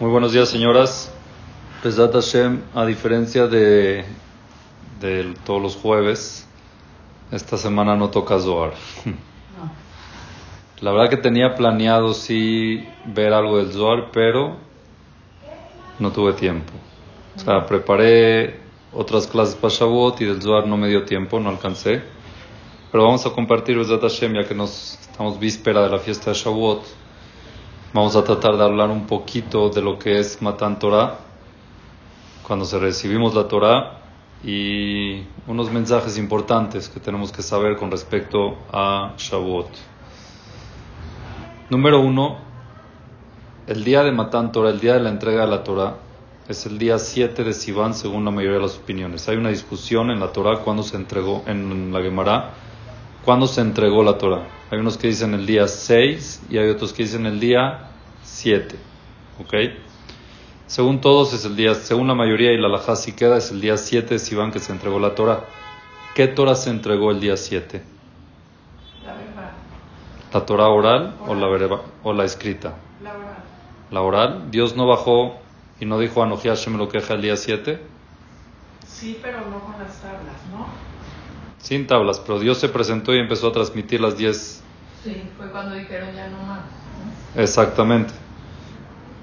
Muy buenos días, señoras. Pesat Hashem, a diferencia de, de todos los jueves, esta semana no toca Zohar. La verdad que tenía planeado sí ver algo del Zohar, pero no tuve tiempo. O sea, preparé otras clases para Shavuot y del Zohar no me dio tiempo, no alcancé. Pero vamos a compartir Pesat Hashem, ya que nos estamos víspera de la fiesta de Shavuot. Vamos a tratar de hablar un poquito de lo que es Matan Torah, cuando se recibimos la Torah y unos mensajes importantes que tenemos que saber con respecto a Shavuot. Número uno, el día de Matan Torah, el día de la entrega de la Torah, es el día 7 de Sivan según la mayoría de las opiniones. Hay una discusión en la Torah cuando se entregó, en la Gemara, cuándo se entregó la Torah. Hay unos que dicen el día 6 y hay otros que dicen el día 7. ¿Ok? Según todos es el día, según la mayoría y la Lajá si queda, es el día 7 de Sivan que se entregó la Torah. ¿Qué Torah se entregó el día 7? La. ¿La Torah oral, O, la verba, o la escrita? La oral. La oral. Dios no bajó y no dijo a Hashem lo queja el día 7. Sí, pero no con las tablas, ¿no? Sin tablas, pero Dios se presentó y empezó a transmitir las 10 Sí, fue cuando dijeron ya no más. Exactamente.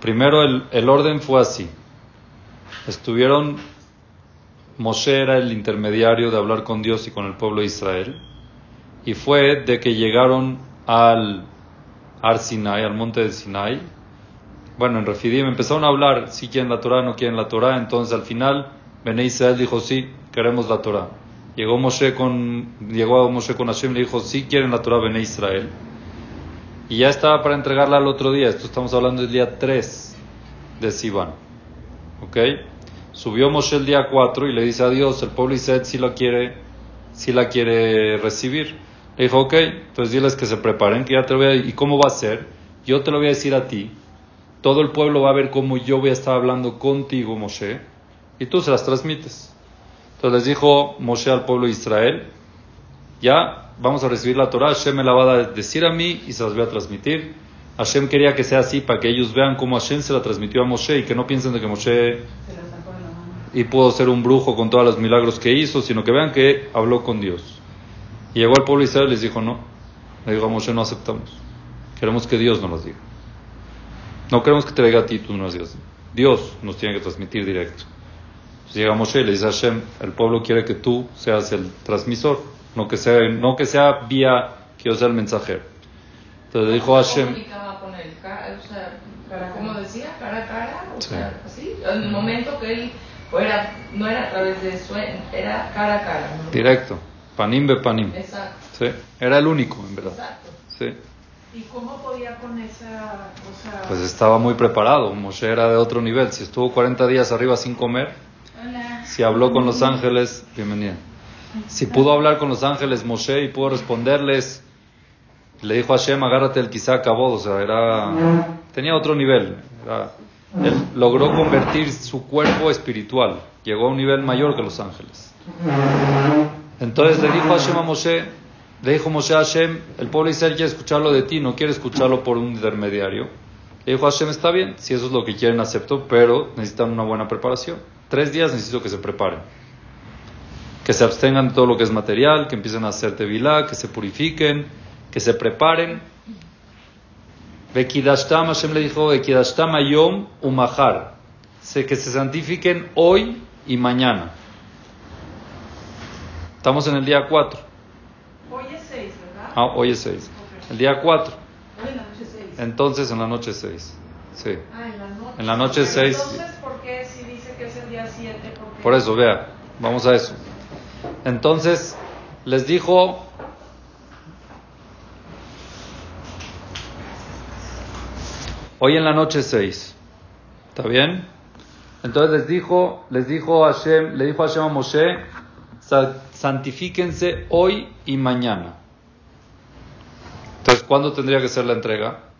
Primero el, el, orden fue así. Estuvieron, Moshe era el intermediario de hablar con Dios y con el pueblo de Israel. Y fue de que llegaron al Ar Sinai, al monte de Sinai. Bueno, en Refidim empezaron a hablar si quieren la Torah, no quieren la Torah. Entonces al final, Bené Israel dijo sí, queremos la Torah. Llegó Moshe con, llegó Moshe con Hashem y le dijo sí quieren la Torah, Bené Israel. Y ya estaba para entregarla al otro día. Esto estamos hablando del día 3 de Sivan. ¿Ok? Subió Moshe el día 4 y le dice a Dios, el pueblo Israel si la quiere, si la quiere recibir. Le dijo, ok, entonces diles que se preparen, que ya te lo a ¿Y cómo va a ser? Yo te lo voy a decir a ti. Todo el pueblo va a ver cómo yo voy a estar hablando contigo, Moshe, y tú se las transmites. Entonces les dijo Moshe al pueblo de Israel, ya vamos a recibir la Torah, Hashem me la va a decir a mí y se las voy a transmitir. Hashem quería que sea así para que ellos vean cómo Hashem se la transmitió a Moshe y que no piensen de que Moshe y pudo ser un brujo con todos los milagros que hizo, sino que vean que habló con Dios. Y llegó al pueblo de Israel y les dijo, no, le dijo a Moshe, no aceptamos. Queremos que Dios nos las diga. No queremos que te diga a ti, tú no las digas. Dios nos tiene que transmitir directo. Llega Moshe y le dice a Hashem, el pueblo quiere que tú seas el transmisor no que sea, no que sea vía que yo sea el mensajero. Entonces dijo Hashem. comunicaba con él? O sea, ¿Cómo decía? ¿Cara a cara? O sea, así. En el momento que él era, no era a través de sueño, era cara a cara. ¿no? Directo. Panim be panim. Exacto. Sí. Era el único, en verdad. Exacto. Sí. ¿Y cómo podía con esa cosa? Pues estaba muy preparado. Moshe era de otro nivel. Si estuvo 40 días arriba sin comer. Si habló con los ángeles, bienvenida. Si pudo hablar con los ángeles Moshe y pudo responderles, le dijo a Hashem, agárrate el quizá acabó, o sea, era, tenía otro nivel. Él logró convertir su cuerpo espiritual, llegó a un nivel mayor que los ángeles. Entonces le dijo Hashem a Moshe, le dijo Moshe a Hashem, el pueblo Israel quiere escucharlo de ti, no quiere escucharlo por un intermediario. Le dijo Hashem, está bien, si eso es lo que quieren acepto, pero necesitan una buena preparación. Tres días necesito que se preparen que se abstengan de todo lo que es material, que empiecen a hacer tevilá, que se purifiquen, que se preparen. Bekidashtam, Hashem le dijo, Bekidashtam ayom umahar, que se santifiquen hoy y mañana. Estamos en el día 4. Hoy es 6, ¿verdad? Ah, hoy es 6. El día 4. Hoy en la noche 6. Entonces en la noche 6. Sí. Ah, en la noche. En la noche Pero 6. Entonces, ¿por qué si dice que es el día 7? ¿Por qué? Por eso, vea, vamos a eso. Entonces les dijo, hoy en la noche 6, ¿está bien? Entonces les dijo, les dijo Hashem, le dijo Hashem a Moshe, santifíquense hoy y mañana. Entonces, ¿cuándo tendría que ser la entrega?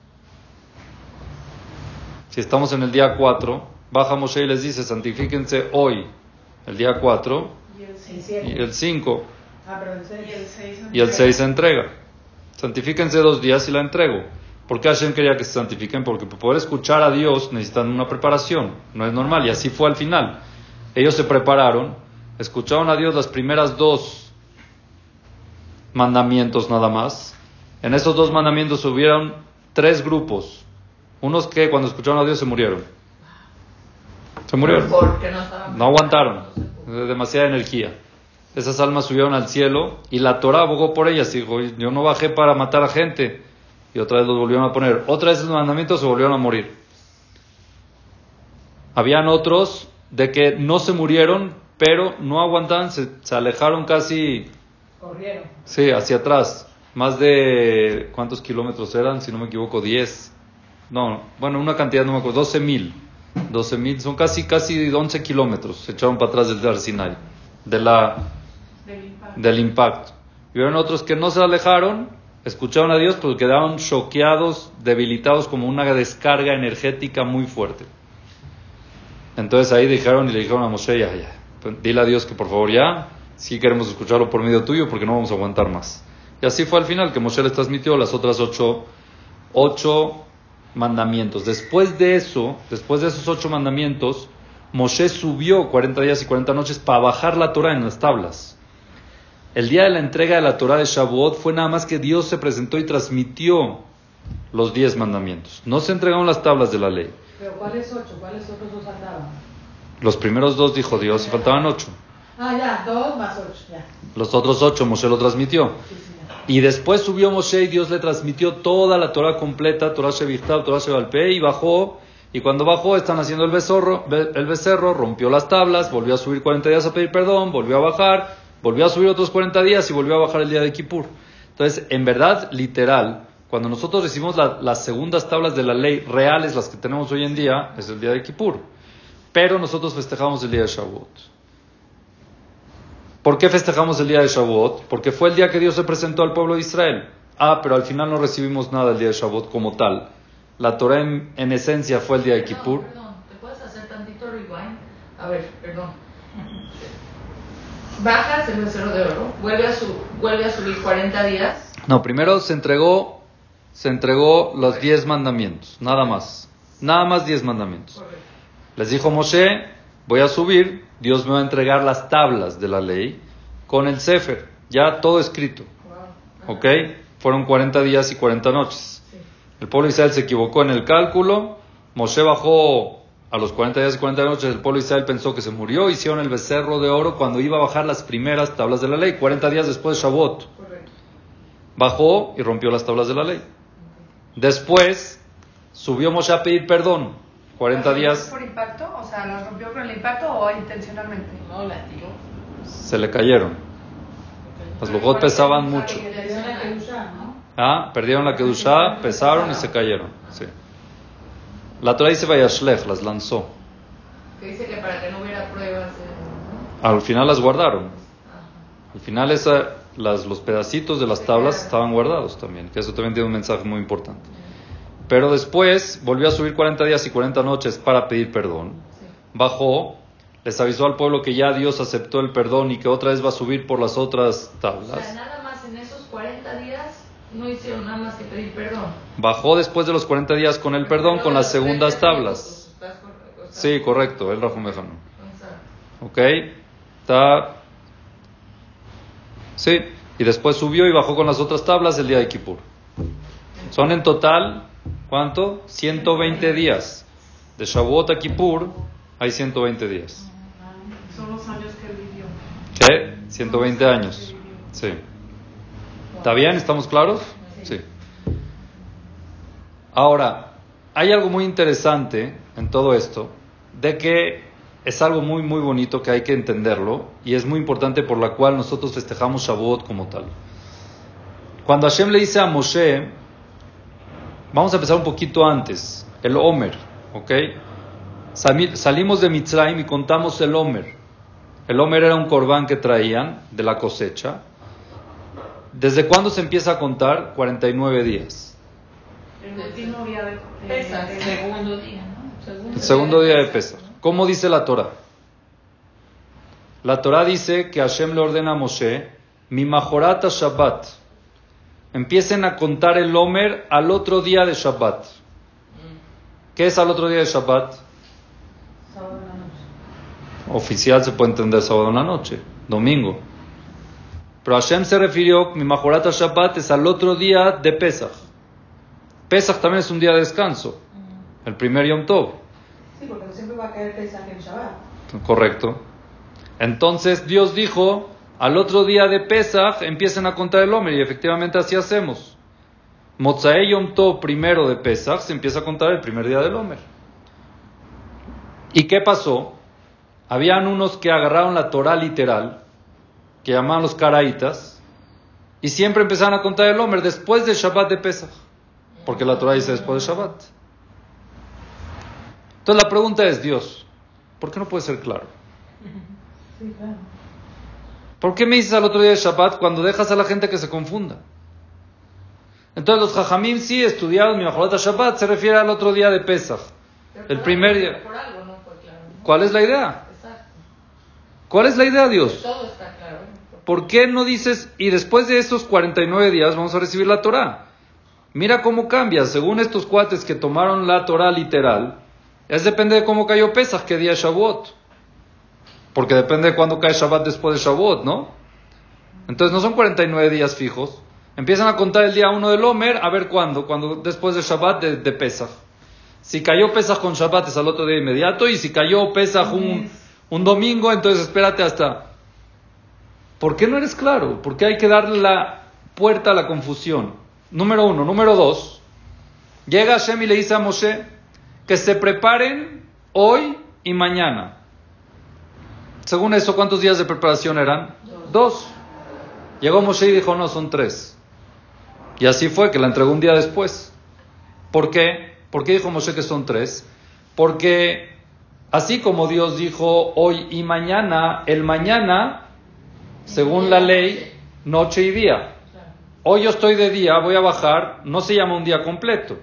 Si estamos en el día 4, baja Moshe y les dice, santifíquense hoy, el día 4, Y el 6. y el 5 Ah, pero el 6. Y el 6. y el 6 se entrega. Santifíquense dos días y la entrego. ¿Por qué Hashem quería que se santifiquen? Porque para poder escuchar a Dios necesitan una preparación, no es normal, y así fue al final. Ellos se prepararon, escucharon a Dios las primeras dos mandamientos nada más. En esos dos mandamientos hubieron tres grupos. Unos que cuando escucharon a Dios se murieron. Se murieron. no, aguantaron. Demasiada energía. Esas almas subieron al cielo y la Torah abogó por ellas. Dijo, yo no bajé para matar a gente y otra vez los volvieron a poner. Otra vez esos mandamientos se volvieron a morir. Habían otros de que no se murieron, pero no aguantaban, se, alejaron casi. Corrieron. Sí, hacia atrás. Más de. ¿Cuántos kilómetros eran? Si no me equivoco, 10. No, bueno, una cantidad, no me acuerdo, 12 mil. 12 mil, son casi, casi 11 kilómetros. Se echaron para atrás del Sinai. De la, del impacto. Del impacto. Y vieron otros que no se alejaron escucharon a Dios, pero quedaron choqueados, debilitados como una descarga energética muy fuerte. Entonces ahí dijeron y le dijeron a Moshe, ya, ya, pues, dile a Dios que por favor ya, si queremos escucharlo por medio tuyo porque no vamos a aguantar más. Y así fue al final que Moshe les transmitió las otras ocho, ocho mandamientos. Después de eso, después de esos ocho mandamientos, Moshe subió 40 días y 40 noches para bajar la Torah en las tablas. El día de la entrega de la Torah de Shavuot fue nada más que Dios se presentó y transmitió los diez mandamientos. No se entregaron las tablas de la ley. ¿Pero cuáles ocho? ¿Cuáles otros dos faltaban? Los primeros dos dijo Dios, y faltaban ocho. Ah, ya, dos más ocho, ya. Los otros ocho Moshe lo transmitió. Y después subió Moshe y Dios le transmitió toda la Torah completa, Torah Shevichtav, Torah Shevalpe, y bajó. Y cuando bajó, están haciendo el becerro, el becerro, rompió las tablas, volvió a subir 40 días a pedir perdón, volvió a bajar, Volvió a subir otros 40 días y volvió a bajar el día de Kippur. Entonces, en verdad, literal, cuando nosotros recibimos las segundas tablas de la ley reales, las que tenemos hoy en día, es el día de Kippur. Pero nosotros festejamos el día de Shavuot. ¿Por qué festejamos el día de Shavuot? Porque fue el día que Dios se presentó al pueblo de Israel. Ah, pero al final no recibimos nada el día de Shavuot como tal. La Torah en, esencia fue el día de Kippur. Perdón, ¿te puedes hacer tantito rewind? A ver, perdón bajas el becerro de oro, vuelve a, su, vuelve a subir 40 días. No, primero se entregó, se entregó los 10 mandamientos, nada más. Nada más 10 mandamientos. Les dijo Moshe, voy a subir, Dios me va a entregar las tablas de la ley con el Sefer, ya todo escrito. ¿Ok? Fueron 40 días y 40 noches. El pueblo de Israel se equivocó en el cálculo, Moshe bajó a los 40 días y 40 noches el pueblo de Israel pensó que se murió, hicieron el becerro de oro cuando iba a bajar las primeras tablas de la ley, 40 días después de Shavuot. Bajó y rompió las tablas de la ley. Después subió Moshe a pedir perdón, 40 días. ¿Por impacto? O sea, ¿las rompió por el impacto o intencionalmente? No, la tiró. Se le cayeron. Los lujot pesaban mucho. Ah, perdieron la Kedushá, pesaron y se cayeron. Sí. La Torah dice Vayashlech, las lanzó. Que dice que para que no hubiera pruebas. Al final las guardaron. Al final esa, las, los pedacitos de las tablas estaban guardados también, que eso también tiene un mensaje muy importante. Pero después volvió a subir 40 días y 40 noches para pedir perdón. Bajó, les avisó al pueblo que ya Dios aceptó el perdón y que otra vez va a subir por las otras tablas. O sea, nada más en esos 40 días no hicieron nada más que pedir perdón. Bajó después de los 40 días con el perdón con las segundas tablas. Sí, correcto, el Rafa Mejano. Ok, está. Sí, y después subió y bajó con las otras tablas el día de Kippur. Son en total, ¿cuánto? 120 días. De Shavuot a Kippur hay 120 días. Son los años que vivió. ¿Qué? 120 años. Sí. ¿Está bien? ¿Estamos claros? Sí. Ahora, hay algo muy interesante en todo esto, de que es algo muy, muy bonito que hay que entenderlo y es muy importante por la cual nosotros festejamos Shavuot como tal. Cuando Hashem le dice a Moshe, vamos a empezar un poquito antes, el Omer, ¿ok? Salimos de Mitzrayim y contamos el Omer. El Omer era un corbán que traían de la cosecha ¿Desde cuándo se empieza a contar? 49 días. El último día de, Pesach. El segundo día, ¿no? el segundo día de Pesach. ¿Cómo dice la Torah? La Torah dice que Hashem le ordena a Moshe, mi majorata Shabbat, empiecen a contar el Omer al otro día de Shabbat. ¿Qué es al otro día de Shabbat? Sábado en la noche. Oficial se puede entender sábado en la noche, domingo. Pero Hashem se refirió, mi Majorat Shabbat es al otro día de Pesach. Pesach también es un día de descanso, el primer Yom Tov. Sí, porque siempre va a caer Pesach en Shabbat. Correcto. Entonces Dios dijo, al otro día de Pesach empiecen a contar el Omer y efectivamente así hacemos. Mozae Yom Tov primero de Pesach se empieza a contar el primer día del Omer. ¿Y qué pasó? Habían unos que agarraron la Torah literal, que llamaban los Caraitas, y siempre empezaron a contar el Omer después del Shabbat de Pesach, porque la Torah dice después del Shabbat. Entonces la pregunta es, Dios, ¿por qué no puede ser claro? Sí, claro. ¿Por qué me dices al otro día de Shabbat cuando dejas a la gente que se confunda? Entonces los Jajamim sí estudiaron mi Majorat Shabbat, se refiere al otro día de Pesach. Pero El primer día. Por algo no fue claro. ¿no? ¿Cuál es la idea? Exacto. ¿Cuál es la idea, Dios? Todo está claro. ¿Por qué no dices, y después de esos 49 días vamos a recibir la Torah? Mira cómo cambia, según estos cuates que tomaron la Torah literal, es depende de cómo cayó Pesach, qué día es Shavuot. Porque depende de cuándo cae Shabbat después de Shavuot, ¿no? Entonces no son 49 días fijos. Empiezan a contar el día 1 del Omer, a ver cuándo, cuando después de Shabbat de, de Pesach. Si cayó Pesach con Shabbat es al otro día inmediato, y si cayó Pesach un, un domingo, entonces espérate hasta... ¿Por qué no eres claro? ¿Por qué hay que darle la puerta a la confusión? Número uno. Número dos. Llega Hashem y le dice a Moshe que se preparen hoy y mañana. Según eso, ¿cuántos días de preparación eran? Dos. Llegó Moshe y dijo, no, son tres. Y así fue, que la entregó un día después. ¿Por qué? ¿Por qué dijo Moshe que son tres? Porque así como Dios dijo hoy y mañana, el mañana, según la ley, noche y día. Hoy yo estoy de día, voy a bajar, no se llama un día completo.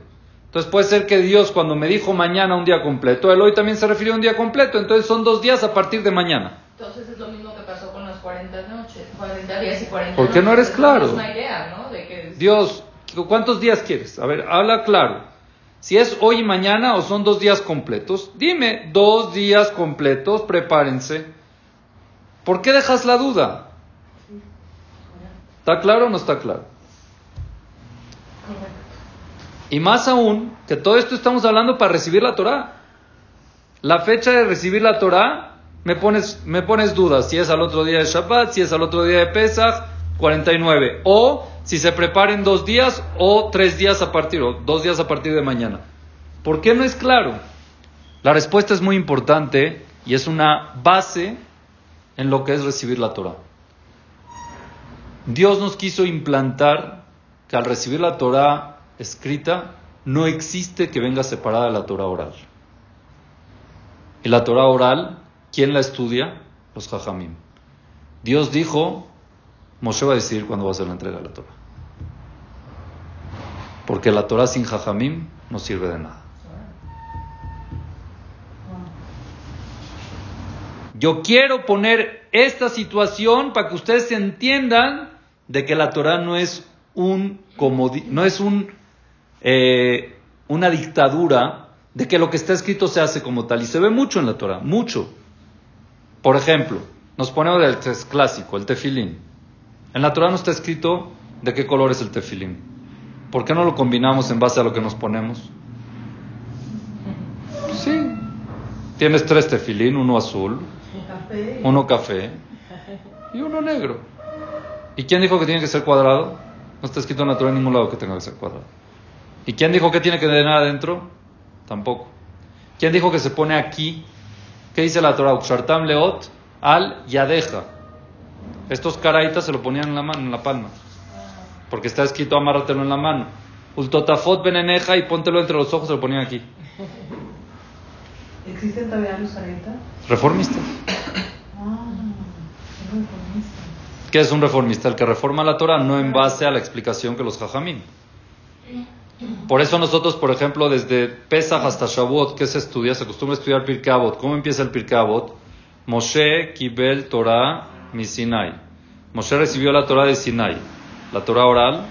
Entonces puede ser que Dios cuando me dijo mañana un día completo, él hoy también se refirió a un día completo, entonces son dos días a partir de mañana. Entonces es lo mismo que pasó con las 40 noches, 40 días y 40 ¿Por qué no eres claro? Es una idea, ¿no? De que Dios, ¿cuántos días quieres? A ver, habla claro. Si es hoy y mañana o son dos días completos, dime, dos días completos, prepárense. ¿Por qué dejas la duda? ¿Está claro o no está claro? Y más aún, que todo esto estamos hablando para recibir la Torah. La fecha de recibir la Torah, me pones, me pones dudas si es al otro día de Shabbat, si es al otro día de Pesach, 49. O si se preparen dos días o tres días a partir, o dos días a partir de mañana. ¿Por qué no es claro? La respuesta es muy importante y es una base en lo que es recibir la Torah. Dios nos quiso implantar que al recibir la Torah escrita, no existe que venga separada de la Torah oral. Y la Torah oral, ¿quién la estudia? Los Jajamim. Dios dijo, Moshe va a decidir cuándo va a ser la entrega de la Torah. Porque la Torah sin Jajamim no sirve de nada. Yo quiero poner esta situación para que ustedes entiendan de que la Torah no es un comodi- no es un eh, una dictadura de que lo que está escrito se hace como tal y se ve mucho en la Torah, mucho. Por ejemplo, nos ponemos del test clásico, el tefilín. En la Torah no está escrito de qué color es el tefilín. ¿Por qué no lo combinamos en base a lo que nos ponemos? Sí. Tienes tres tefilín, uno azul, uno café y uno negro. ¿Y quién dijo que tiene que ser cuadrado? No está escrito en la Torah en ningún lado que tenga que ser cuadrado. ¿Y quién dijo que tiene que tener adentro? Tampoco. ¿Quién dijo que se pone aquí? ¿Qué dice la Torah? Uxartam leot al yadeja. Estos caraitas se lo ponían en la mano, en la palma. Porque está escrito amárratelo en la mano. Ultotafot beneneja y póntelo entre los ojos, se lo ponían aquí. ¿Existen todavía los 40? Reformistas. Ah, es reformista. ¿Qué es un reformista? El que reforma la Torah no en base a la explicación que los jajamim. Por eso nosotros, por ejemplo, desde Pesach hasta Shavuot, ¿qué se estudia? Se acostumbra a estudiar Pirkei Avot. ¿Cómo empieza el Pirkei Avot? Moshe kibel Torah mi Sinai. Moshe recibió la Torah de Sinai. La Torah oral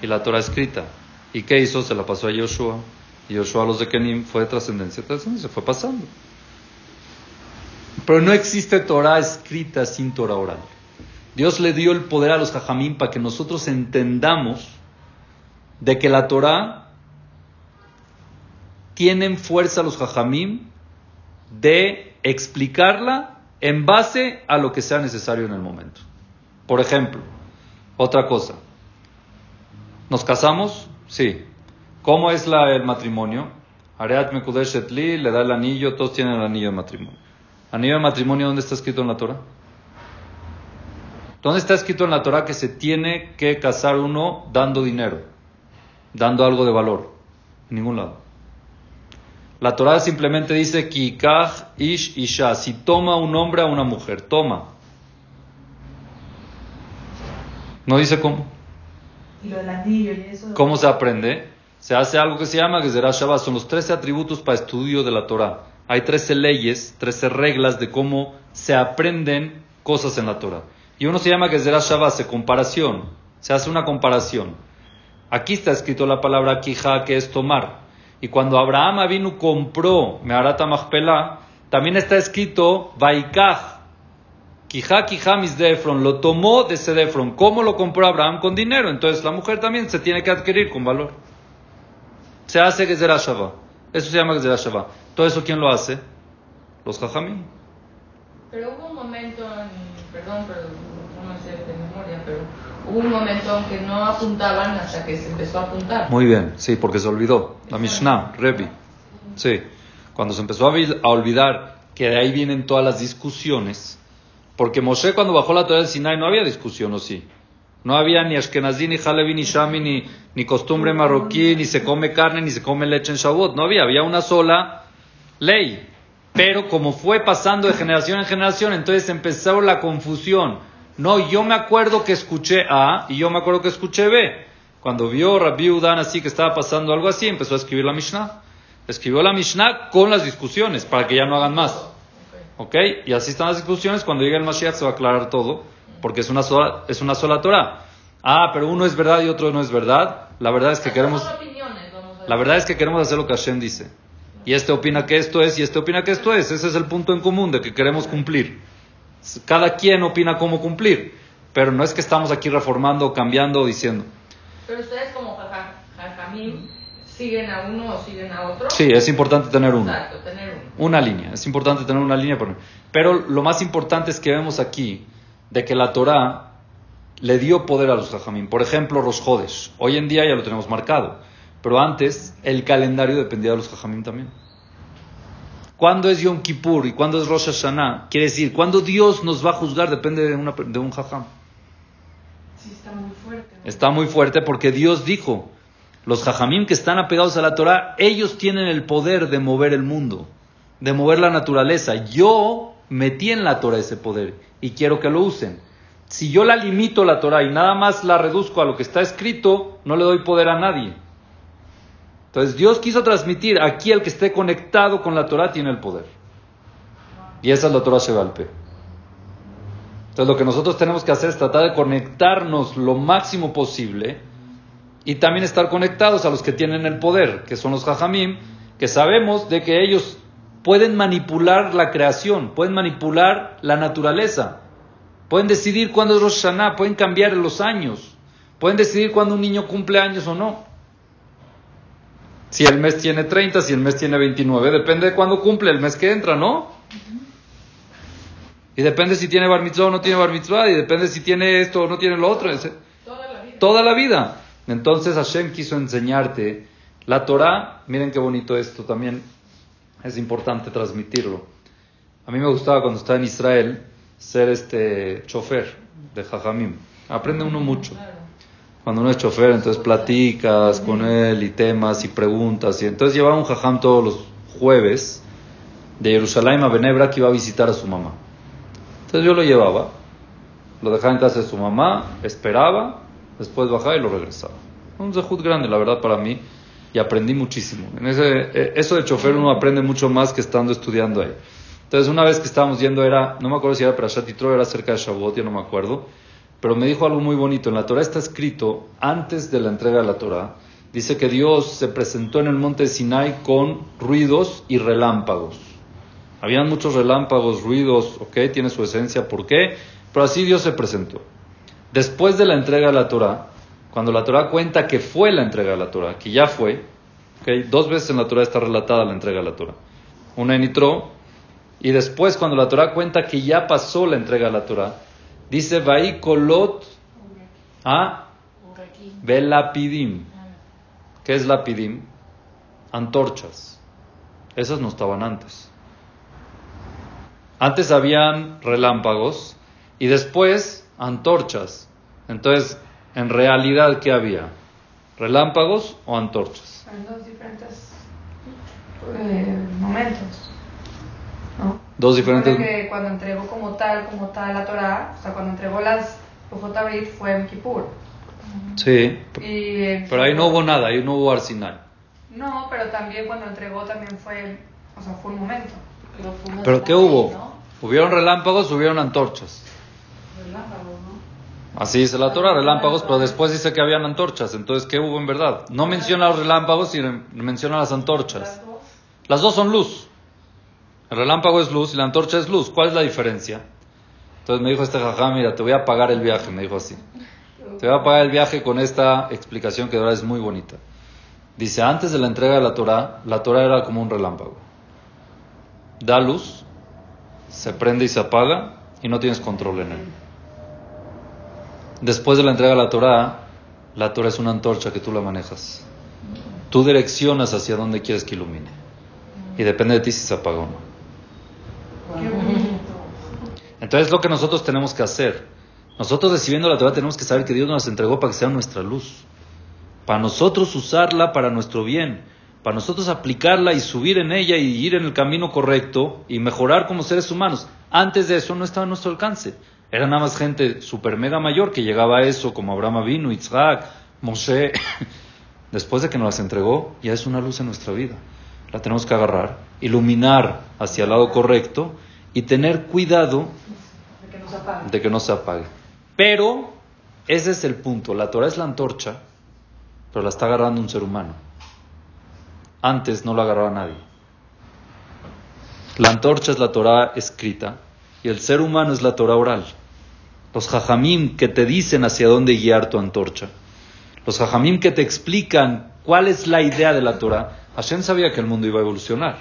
y la Torah escrita. ¿Y qué hizo? Se la pasó a Yoshua. Y Yoshua a los de Kenim fue de trascendencia, trascendencia, fue pasando. Pero no existe Torah escrita sin Torah oral. Dios le dio el poder a los jajamín para que nosotros entendamos de que la Torah tienen fuerza los jajamín de explicarla en base a lo que sea necesario en el momento. Por ejemplo, otra cosa. ¿Nos casamos? Sí. ¿Cómo es la, el matrimonio? Areat Mekudesh Etli le da el anillo, todos tienen el anillo de matrimonio. ¿Anillo de matrimonio dónde está escrito en la Torah? ¿Dónde está escrito en la Torah que se tiene que casar uno dando dinero, dando algo de valor? En ningún lado. La Torah simplemente dice Kikach ish isha. Si toma un hombre a una mujer, toma. No dice cómo. ¿Y lo del anillo y eso? ¿Cómo se aprende? Se hace algo que se llama Gezerah Shabbat. Son los 13 atributos para estudio de la Torah. Hay 13 leyes, 13 reglas de cómo se aprenden cosas en la Torah. Y uno se llama Gezerah Shabbat, se comparación. Se hace una comparación. Aquí está escrito la palabra Kija, que es tomar. Y cuando Abraham vino compró Meharata Machpelah, también está escrito Vaikaj, Quijá, quijá, mis Defron, lo tomó de ese Defron. ¿Cómo lo compró Abraham? Con dinero. Entonces la mujer también se tiene que adquirir con valor. Se hace Gezerah. Eso se llama Gezerah. ¿Todo eso quién lo hace? Los Jajamí. Pero hubo un momento, en, perdón, pero no sé de memoria, pero hubo un momento en que no apuntaban hasta que se empezó a apuntar. Muy bien, sí, porque se olvidó. La Mishnah, Rebi. Sí. Cuando se empezó a olvidar que de ahí vienen todas las discusiones, porque Moshe cuando bajó la Torah del Sinai no había discusión, ¿o sí? No había ni Ashkenazí, ni Halevi, ni Shami, ni, ni costumbre marroquí, ni se come carne, ni se come leche en Shavuot. No había, había una sola ley. Pero como fue pasando de generación en generación, entonces empezó la confusión. No, yo me acuerdo que escuché A y yo me acuerdo que escuché B. Cuando vio Rabbi Udan así que estaba pasando algo así, empezó a escribir la Mishnah. Escribió la Mishnah con las discusiones para que ya no hagan más. ¿Ok? Y así están las discusiones. Cuando llegue el Mashiach se va a aclarar todo, porque es una sola, es una sola Torah. Ah, pero uno es verdad y otro no es verdad. La verdad es que queremos. La verdad es que queremos hacer lo que Hashem dice. Y este opina que esto es y este opina que esto es. Ese es el punto en común de que queremos cumplir. Cada quien opina cómo cumplir. Pero no es que estamos aquí reformando, cambiando o diciendo. Pero ustedes como Jajamim siguen a uno o siguen a otro. Sí, es importante tener uno. Exacto, tener uno. Una línea, es importante tener una línea. Pero lo más importante es que vemos aquí de que la Torah le dio poder a los jajamín. Por ejemplo, los jodes. Hoy en día ya lo tenemos marcado. Pero antes el calendario dependía de los jajamín también. ¿Cuándo es Yom Kippur y cuándo es Rosh Hashanah? Quiere decir, ¿cuándo Dios nos va a juzgar? Depende de, una, de un jajam. Sí, está muy fuerte. Está muy fuerte porque Dios dijo, los jajamim que están apegados a la Torah, ellos tienen el poder de mover el mundo, de mover la naturaleza. Yo metí en la Torah ese poder y quiero que lo usen. Si yo la limito la Torah y nada más la reduzco a lo que está escrito, no le doy poder a nadie. Entonces Dios quiso transmitir, aquí el que esté conectado con la Torah tiene el poder. Y esa es la Torah Shebalpe. Entonces lo que nosotros tenemos que hacer es tratar de conectarnos lo máximo posible y también estar conectados a los que tienen el poder, que son los jajamim, que sabemos de que ellos pueden manipular la creación, pueden manipular la naturaleza, pueden decidir cuándo es Rosh Hashanah, pueden cambiar los años, pueden decidir cuándo un niño cumple años o no. Si el mes tiene 30, si el mes tiene 29, depende de cuándo cumple el mes que entra, ¿no? Y depende si tiene bar mitzvah o no tiene bar mitzvah, y depende si tiene esto o no tiene lo otro. Toda la vida. Toda la vida. Entonces Hashem quiso enseñarte la Torah. Miren qué bonito esto también. Es importante transmitirlo. A mí me gustaba cuando estaba en Israel ser este chofer de Jajamim. Aprende uno mucho. Cuando uno es chofer, entonces platicas con él y temas y preguntas. Y entonces llevaba un jajam todos los jueves de Jerusalén a Benebra que iba a visitar a su mamá. Entonces yo lo llevaba, lo dejaba en casa de su mamá, esperaba después bajaba y lo regresaba. Un zehut grande, la verdad, para mí, y aprendí muchísimo. En ese, eh, eso de chofer uno aprende mucho más que estando estudiando ahí. Entonces, una vez que estábamos yendo, era, no me acuerdo si era para Shatitro, era cerca de Shavuot, yo no me acuerdo, pero me dijo algo muy bonito. En la Torah está escrito, antes de la entrega de la Torah, dice que Dios se presentó en el monte de Sinai con ruidos y relámpagos. Habían muchos relámpagos, ruidos, ok, tiene su esencia, ¿por qué? Pero así Dios se presentó. Después de la entrega de la Torah, cuando la Torah cuenta que fue la entrega de la Torah, que ya fue, okay, dos veces en la Torah está relatada la entrega de la Torah. Una en Itro, y después cuando la Torah cuenta que ya pasó la entrega de la Torah, dice Vai Kolot a Velapidim. ¿Qué es lapidim? Antorchas. Esas no estaban antes. Antes habían relámpagos y después antorchas. Entonces, en realidad, ¿qué había? ¿Relámpagos o antorchas? En dos diferentes eh, momentos. ¿no? Dos diferentes. que cuando entregó como tal, como tal la Torah, o sea, cuando entregó las Ufotabrit fue en Kippur. Sí. Y, pero ahí no hubo nada, ahí no hubo arsenal. No, pero también cuando entregó también fue, o sea, fue un momento. ¿Pero qué hubo? ¿Hubieron relámpagos, hubieron antorchas? Relámpagos, ¿no? Así dice la Torah, relámpagos, pero después dice que habían antorchas. Entonces, ¿qué hubo en verdad? No menciona los relámpagos y menciona las antorchas. Las dos son luz. El relámpago es luz y la antorcha es luz. ¿Cuál es la diferencia? Entonces me dijo este jajá, mira, te voy a pagar el viaje, me dijo así. Te voy a pagar el viaje con esta explicación que ahora es muy bonita. Dice, antes de la entrega de la Torah, la Torah era como un relámpago. Da luz, se prende y se apaga y no tienes control en él. Después de la entrega de la Torah, la Torah es una antorcha que tú la manejas. Tú direccionas hacia dónde quieres que ilumine. Y depende de ti si se apaga o no. Entonces lo que nosotros tenemos que hacer. Nosotros recibiendo la Torah tenemos que saber que Dios nos entregó para que sea nuestra luz. Para nosotros usarla para nuestro bien. Para nosotros aplicarla y subir en ella y ir en el camino correcto y mejorar como seres humanos. Antes de eso no estaba a nuestro alcance. Era nada más gente super mega mayor que llegaba a eso, como Abraham vino, Isaac, Moshe. Después de que nos las entregó, ya es una luz en nuestra vida. La tenemos que agarrar, iluminar hacia el lado correcto y tener cuidado de que no se apague. Pero ese es el punto. La Torah es la antorcha, pero la está agarrando un ser humano. Antes no la agarraba nadie. La antorcha es la Torah escrita y el ser humano es la Torah oral. Los jajamim que te dicen hacia dónde guiar tu antorcha. Los jajamim que te explican cuál es la idea de la Torah. Hashem sabía que el mundo iba a evolucionar.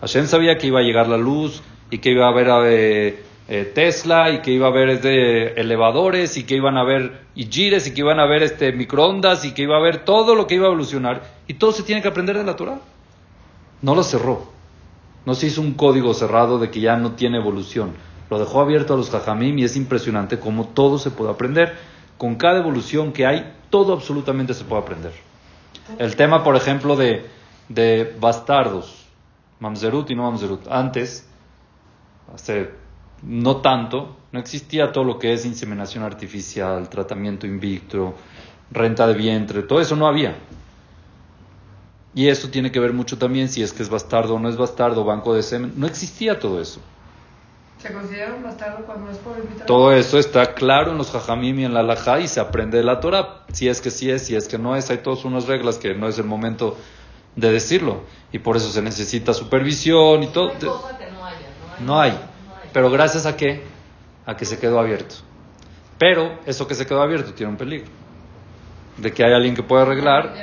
Hashem sabía que iba a llegar la luz y que iba a haber eh, eh, Tesla y que iba a haber este, elevadores y que iban a haber gires y que iban a haber este, microondas y que iba a haber todo lo que iba a evolucionar y todo se tiene que aprender de la Torah. No lo cerró. No se hizo un código cerrado de que ya no tiene evolución. Lo dejó abierto a los jajamim y es impresionante cómo todo se puede aprender. Con cada evolución que hay, todo absolutamente se puede aprender. El tema, por ejemplo, de, de bastardos, mamzerut y no mamzerut. Antes, hace no tanto, no existía todo lo que es inseminación artificial, tratamiento in vitro, renta de vientre, todo eso no había. Y eso tiene que ver mucho también si es que es bastardo o no es bastardo, banco de semen, no existía todo eso. ¿Se considera un bastardo cuando es por Todo eso está claro en los jajamim y en la alajá y se aprende de la Torah. Si es que sí es, si es que no es, hay todas unas reglas que no es el momento de decirlo. Y por eso se necesita supervisión y todo. No hay. Pero gracias a qué? A que se quedó abierto. Pero eso que se quedó abierto tiene un peligro. De que hay alguien que puede arreglar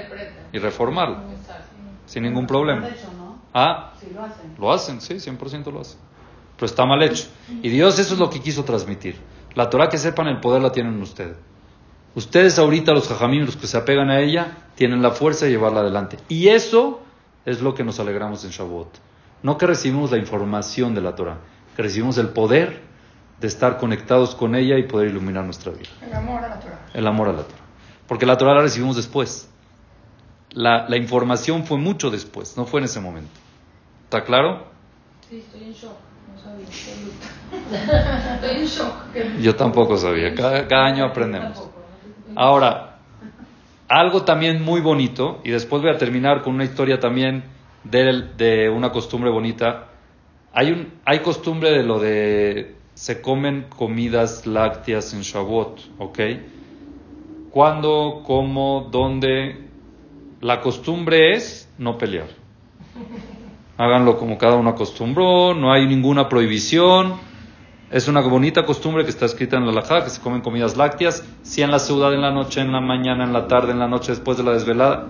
y reformarlo. Sin ningún problema. Ah, lo hacen, sí, 100% lo hacen. Pero está mal hecho. Y Dios eso es lo que quiso transmitir. La Torah que sepan el poder la tienen ustedes. Ustedes ahorita, los jajamim, los que se apegan a ella, tienen la fuerza de llevarla adelante. Y eso es lo que nos alegramos en Shavuot. No que recibimos la información de la Torah, que recibimos el poder de estar conectados con ella y poder iluminar nuestra vida. El amor a la Torah. El amor a la Torah. Porque la Torah la recibimos después. La, la información fue mucho después, no fue en ese momento. ¿Está claro? Sí, estoy en shock. No sabía. Estoy en shock. Yo tampoco sabía. Cada, cada año aprendemos. Ahora, algo también muy bonito, y después voy a terminar con una historia también de, de una costumbre bonita hay, un, hay costumbre de lo de se comen comidas lácteas en Shavuot, ¿ok? ¿Cuándo, cómo, dónde? La costumbre es no pelear. Háganlo como cada uno acostumbró, no hay ninguna prohibición. Es una bonita costumbre que está escrita en la Lajá, que se comen comidas lácteas, si en la ciudad, en la noche, en la mañana, en la tarde, en la noche, después de la desvelada.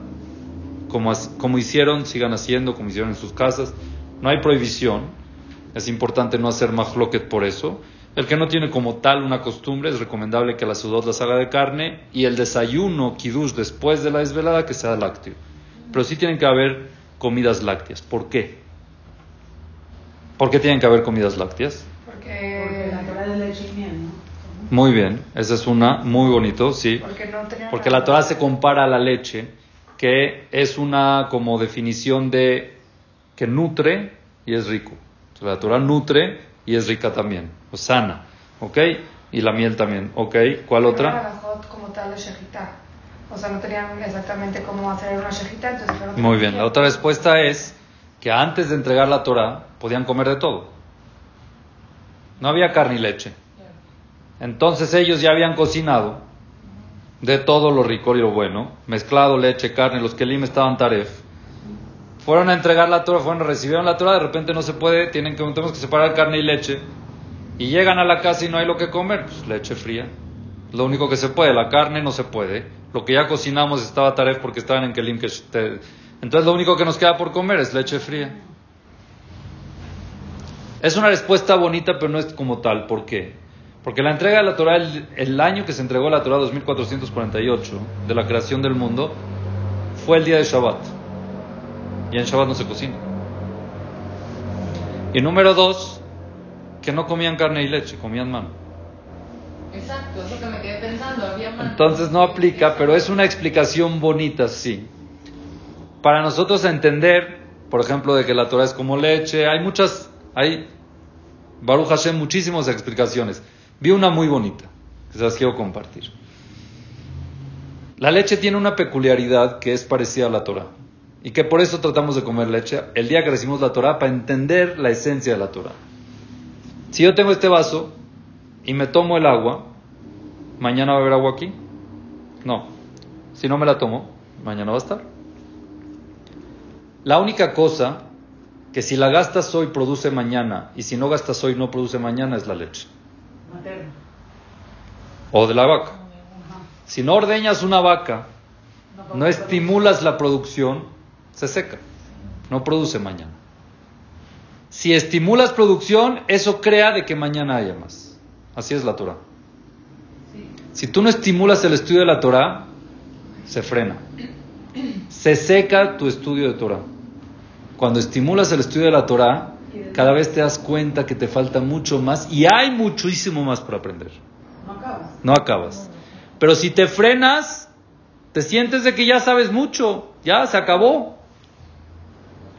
Como, como hicieron, sigan haciendo, como hicieron en sus casas. No hay prohibición. Es importante no hacer mahloket por eso. El que no tiene como tal una costumbre, es recomendable que la sudot las haga de carne y el desayuno, kiddush, después de la desvelada, que sea lácteo. Pero sí tienen que haber comidas lácteas. ¿Por qué? ¿Por qué tienen que haber comidas lácteas? Porque, la Torah de leche y miel, ¿no? Muy bien, esa es una, muy bonito, sí. porque no Porque la Torah se compara a la leche, que es una como definición de que nutre y es rico. La Torah nutre y es rica también, o sana, ¿ok? Y la miel también, ¿ok? ¿Cuál No otra? como tal de. O sea, no tenían exactamente cómo hacer una shejitá, entonces Muy bien, la otra respuesta es que antes de entregar la Torah podían comer de todo. No había carne y leche. Entonces ellos ya habían cocinado de todo lo rico y lo bueno, mezclado leche, carne, los kelim estaban taref. Fueron a entregar la Torah, fueron, recibieron la Torah, de repente no se puede, tienen que, tenemos que separar carne y leche. Y llegan a la casa y no hay lo que comer, pues leche fría. Lo único que se puede, la carne no se puede. Lo que ya cocinamos estaba taref porque estaban en kelim que entonces lo único que nos queda por comer es leche fría. Es una respuesta bonita, pero no es como tal. ¿Por qué? Porque la entrega de la Torah, el, el año que se entregó la Torah 2448 de la creación del mundo, fue el día de Shabbat. Y en Shabbat no se cocina. Y número dos, que no comían carne y leche, comían mano. Exacto, es lo que me quedé pensando. Había más- Entonces no aplica, pero es una explicación bonita, sí. Para nosotros entender, por ejemplo, de que la Torah es como leche, hay muchas, hay, Baruch Hashem, muchísimas explicaciones. Vi una muy bonita, que se las quiero compartir. La leche tiene una peculiaridad que es parecida a la Torah. Y que por eso tratamos de comer leche el día que recibimos la Torah para entender la esencia de la Torah. Si yo tengo este vaso y me tomo el agua, ¿mañana va a haber agua aquí? No. Si no me la tomo, mañana va a estar. La única cosa que si la gastas hoy produce mañana y si no gastas hoy no produce mañana es la leche. Materno. O de la vaca. Si no ordeñas una vaca, No, estimulas la producción, se seca. No produce mañana. Si estimulas producción, eso crea de que mañana haya más. Así es la Torah. Si tú no estimulas el estudio de la Torah, se frena. Se seca tu estudio de Torah. Cuando estimulas el estudio de la Torah, cada vez te das cuenta que te falta mucho más y hay muchísimo más por aprender. No acabas. No acabas. Pero si te frenas, te sientes de que ya sabes mucho, ya se acabó.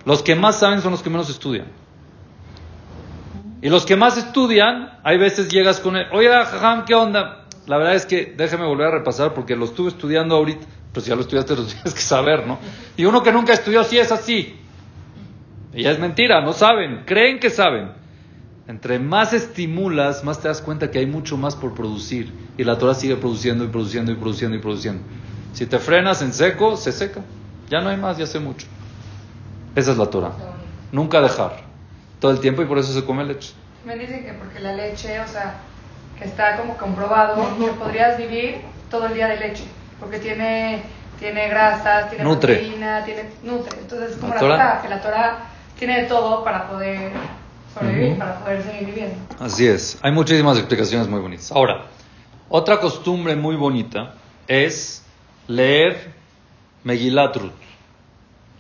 Los que más saben son los que menos estudian. Y los que más estudian, hay veces llegas con el, oye, jajam, ¿qué onda? La verdad es que déjame volver a repasar porque lo estuve estudiando ahorita. Pues ya lo estudiaste, lo tienes que saber, ¿no? Y uno que nunca estudió, sí es así. Y es mentira, no saben, creen que saben. Entre más estimulas, más te das cuenta que hay mucho más por producir. Y la Torah sigue produciendo y produciendo y produciendo y produciendo. Si te frenas en seco, se seca. Ya no hay más, ya sé mucho. Esa es la Torah. Nunca dejar. Todo el tiempo y por eso se come leche. Me dicen que porque la leche, o sea, que está como comprobado que podrías vivir todo el día de leche, porque tiene tiene grasas, tiene Nutre. proteína, tiene nutre. Entonces es como La la, Torah, que la Torah tiene de todo para poder sobrevivir, Ujú. para poder seguir viviendo. Así es. Hay muchísimas explicaciones muy bonitas. Ahora, otra costumbre muy bonita es leer Megillat Ruth.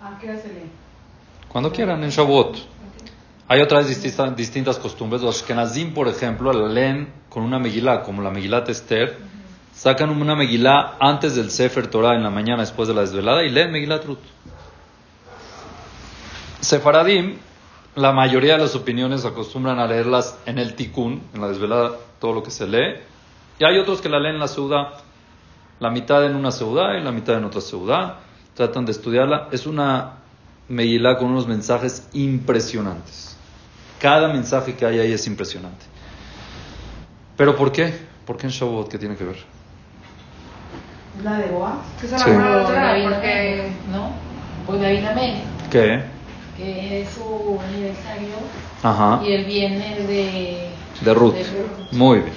¿A qué hora se lee? Cuando quieran, en Shavuot. Hay otras distintas, distintas costumbres. Los Ashkenazim, por ejemplo, la leen con una Megilá, como la Megilat Esther. Sacan una Megilá antes del Sefer Torah en la mañana, después de la desvelada, y leen Megilat Ruth. Sefaradim, la mayoría de las opiniones acostumbran a leerlas en el Tikkun, en la desvelada, todo lo que se lee. Y hay otros que la leen en la Seudá, la mitad en una Seudá y la mitad en otra Seudá. Tratan de estudiarla. Es una Megilá con unos mensajes impresionantes. Cada mensaje que hay ahí es impresionante. ¿Pero por qué? ¿Por qué en Shavuot? ¿Qué tiene que ver? ¿Es la de Boaz? Que es Sí. Por otra, porque ¿no? Por David ¿Qué? Que es su aniversario Ajá. y él viene de... De Ruth. de Ruth. Muy bien.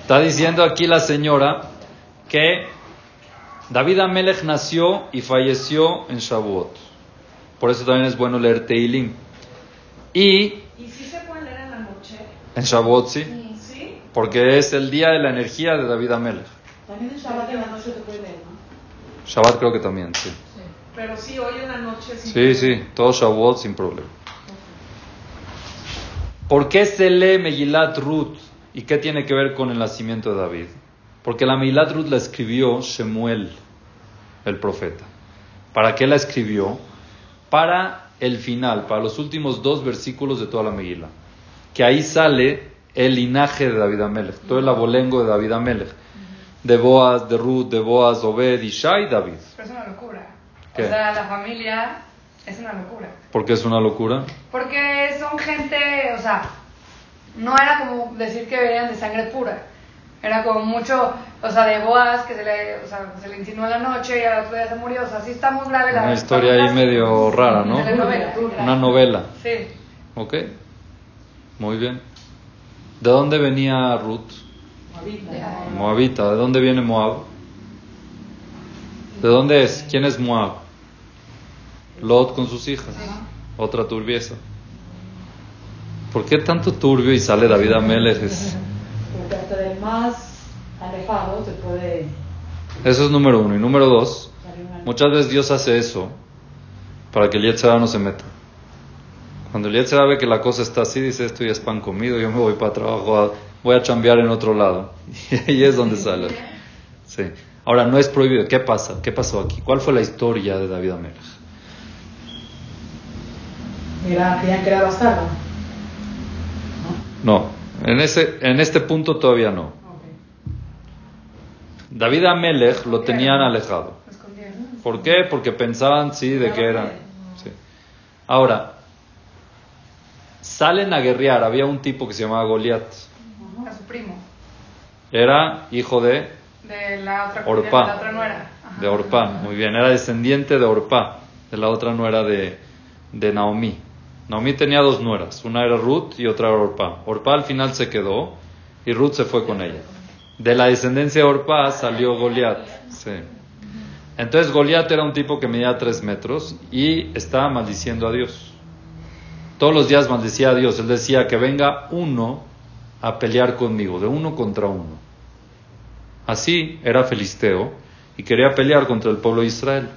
Está diciendo aquí la señora que David Amelech nació y falleció en Shavuot. Por eso también es bueno leer Teilim. Y ¿Y si se puede leer en la noche? en Shavuot sí, Sí. porque es el día de la energía de David Amelech. También en Shabbat en la noche se puede leer, ¿no? Shabbat creo que también, sí. Pero sí, hoy en la noche sí. Sí, sí, todo Shavuot sin problema. ¿Por qué se lee Megillat Ruth? ¿Y qué tiene que ver con el nacimiento de David? Porque la Megillat Ruth la escribió Shemuel, el profeta. ¿Para qué la escribió? Para el final, para los últimos dos versículos de toda la Megillah. Que ahí sale el linaje de David Amelech, todo el abolengo de David Amelech. De Boaz, de Ruth, de Boaz, Obed, Ishai, David. pero es una locura. ¿Qué? O sea, la familia es una locura. ¿Por qué es una locura? Porque son gente, o sea, no era como decir que venían de sangre pura. Era como mucho, o sea, de Boaz, que se le, o sea, se le insinuó en la noche y al otro día se murió. O sea, sí está muy grave la Una historia ahí medio rara, ¿no? Telenovela. Una novela. Sí. ¿Ok? Muy bien. ¿De dónde venía Ruth? Ahorita. Moabita. ¿De dónde viene Moab? ¿De dónde es? ¿Quién es Moab? Lot con sus hijas. Otra turbieza. ¿Por qué tanto turbio y sale David Amelech? Es- Porque hasta del más alejado se puede Eso es número uno. Y número dos, muchas veces Dios hace eso para que el Yetzirah no se meta. Cuando el Yetzirah ve que la cosa está así, dice, esto ya es pan comido, yo me voy para trabajo, voy a chambear en otro lado. Y ahí es donde sale. Sí. Ahora, no es prohibido. ¿Qué pasa? ¿Qué pasó aquí? ¿Cuál fue la historia de David Amelech? Mira, creían que era bastardo. No, en, ese, en este punto todavía no. ¿no? Ok. David Amelech lo tenían alejado. ¿Por qué? Porque pensaban, sí, de que era. sí. Ahora, salen a guerrear. Había un tipo que se llamaba Goliat. A su primo. Era hijo de, De la otra Orpá. de la otra nuera. Ajá. de Orpá. Muy bien, era descendiente de Orpá. De la otra nuera de, de Naomi. Naomi tenía dos nueras. Una era Ruth y otra era Orpá. Orpá al final se quedó y Ruth se fue con ella. De la descendencia de Orpá salió Goliat. Sí. Entonces Goliat era un tipo que medía tres metros y estaba maldiciendo a Dios. Todos los días maldecía a Dios. Él decía que venga uno a pelear conmigo, de uno contra uno. Así era Filisteo y quería pelear contra el pueblo de Israel.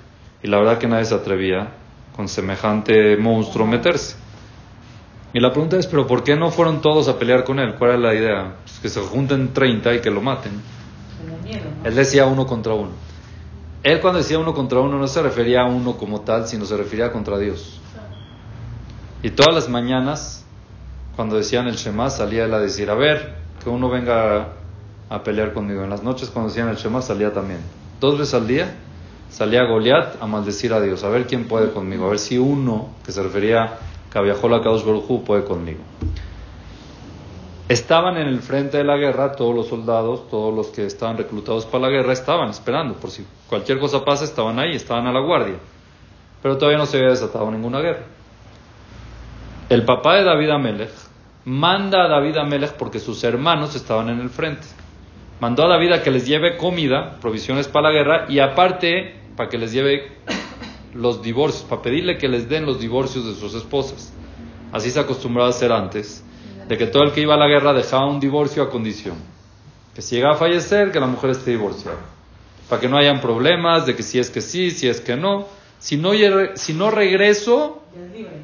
Y la verdad que nadie se atrevía con semejante monstruo meterse. Y la pregunta es, ¿pero por qué no fueron todos a pelear con él? ¿Cuál era la idea? Pues que se junten 30 y que lo maten. Miedo, ¿no? Él decía uno contra uno. Él cuando decía uno contra uno no se refería a uno como tal, sino se refería contra Dios. Y todas las mañanas, cuando decían el Shema, salía él a decir, a ver, que uno venga a pelear conmigo. En las noches cuando decían el Shema salía también. Dos veces al día salía Goliat a maldecir a Dios, a ver quién puede conmigo, a ver si uno, que se refería a la Kadosh Baruj puede conmigo. Estaban en el frente de la guerra, todos los soldados, todos los que estaban reclutados para la guerra, estaban esperando, por si cualquier cosa pasa, estaban ahí, estaban a la guardia. Pero todavía no se había desatado ninguna guerra. El papá de David Amelech manda a David Amelech porque sus hermanos estaban en el frente. Mandó a David a que les lleve comida, provisiones para la guerra y aparte para que les lleve los divorcios, para pedirle que les den los divorcios de sus esposas. Así se acostumbraba a hacer antes, de que todo el que iba a la guerra dejaba un divorcio a condición. Que si llega a fallecer, que la mujer esté divorciada. Para que no hayan problemas de que si es que sí, si es que no. Si no, si no regreso, es libre.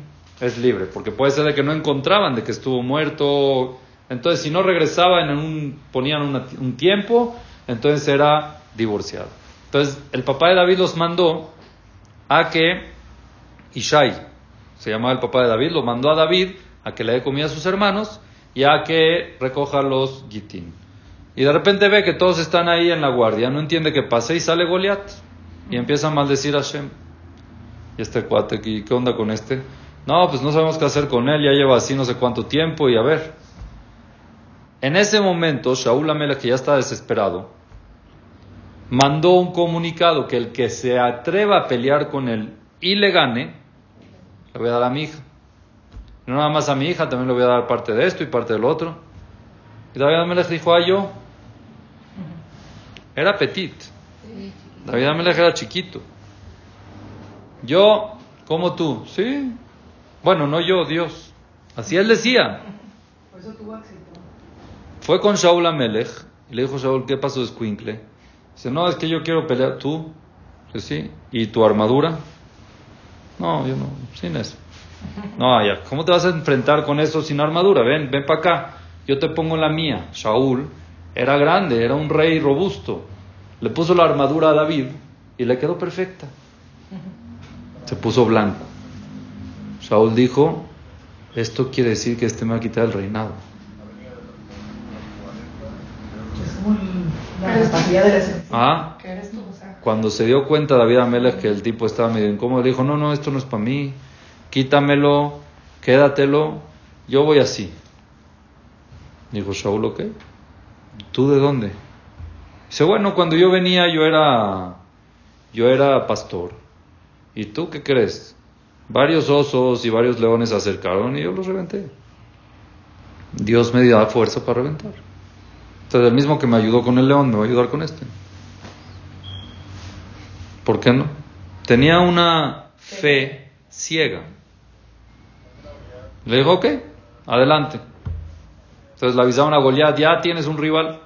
es libre, porque puede ser de que no encontraban, de que estuvo muerto. Entonces, si no regresaban en un, ponían una- un tiempo, entonces era divorciado. Entonces, el papá de David los mandó a que Ishai, se llamaba el papá de David, lo mandó a David a que le dé comida a sus hermanos y a que recoja los gitín. Y de repente ve que todos están ahí en la guardia, no entiende qué pasa y sale Goliat y empieza a maldecir a Hashem. Y este cuate, ¿qué onda con este? No, pues no sabemos qué hacer con él, ya lleva así no sé cuánto tiempo y a ver. En ese momento, Shaul Amelech, que ya está desesperado, mandó un comunicado que el que se atreva a pelear con él y le gane, le voy a dar a mi hija. No nada más a mi hija, también le voy a dar parte de esto y parte del otro. Y David Amelech dijo, a yo. Era petit. David Amelech era chiquito. Yo, como tú, sí. Bueno, no yo, Dios. Así él decía. Por eso tuvo éxito. Fue con Shaul Amelech y le dijo Shaul, ¿qué pasó, escuincle? Dice, no, es que yo quiero pelear. ¿Tú? Dice, sí. ¿Y tu armadura? No, yo no, sin eso. No, ya, ¿cómo te vas a enfrentar con eso sin armadura? Ven, ven para acá. Yo te pongo la mía. Shaul era grande, era un rey robusto. Le puso la armadura a David y le quedó perfecta. Se puso blanco. Shaul dijo, esto quiere decir que este me va a quitar el reinado. Es como la capacidad de la selección. Ah, ¿Qué eres tú? O sea, cuando se dio cuenta David Amelech que el tipo estaba medio incómodo, le dijo, no, no, esto no es para mí, quítamelo, quédatelo, yo voy así. Dijo Shaul, ¿ok? ¿Tú de dónde? Dice, bueno, cuando yo venía yo era, yo era pastor. ¿Y tú qué crees? Varios osos y varios leones se acercaron y yo los reventé. Dios me dio fuerza para reventar. Entonces el mismo que me ayudó con el león me va a ayudar con este. ¿Por qué no? Tenía una fe ciega. Le dijo, ok, adelante. Entonces le avisaron a Goliat, ya tienes un rival.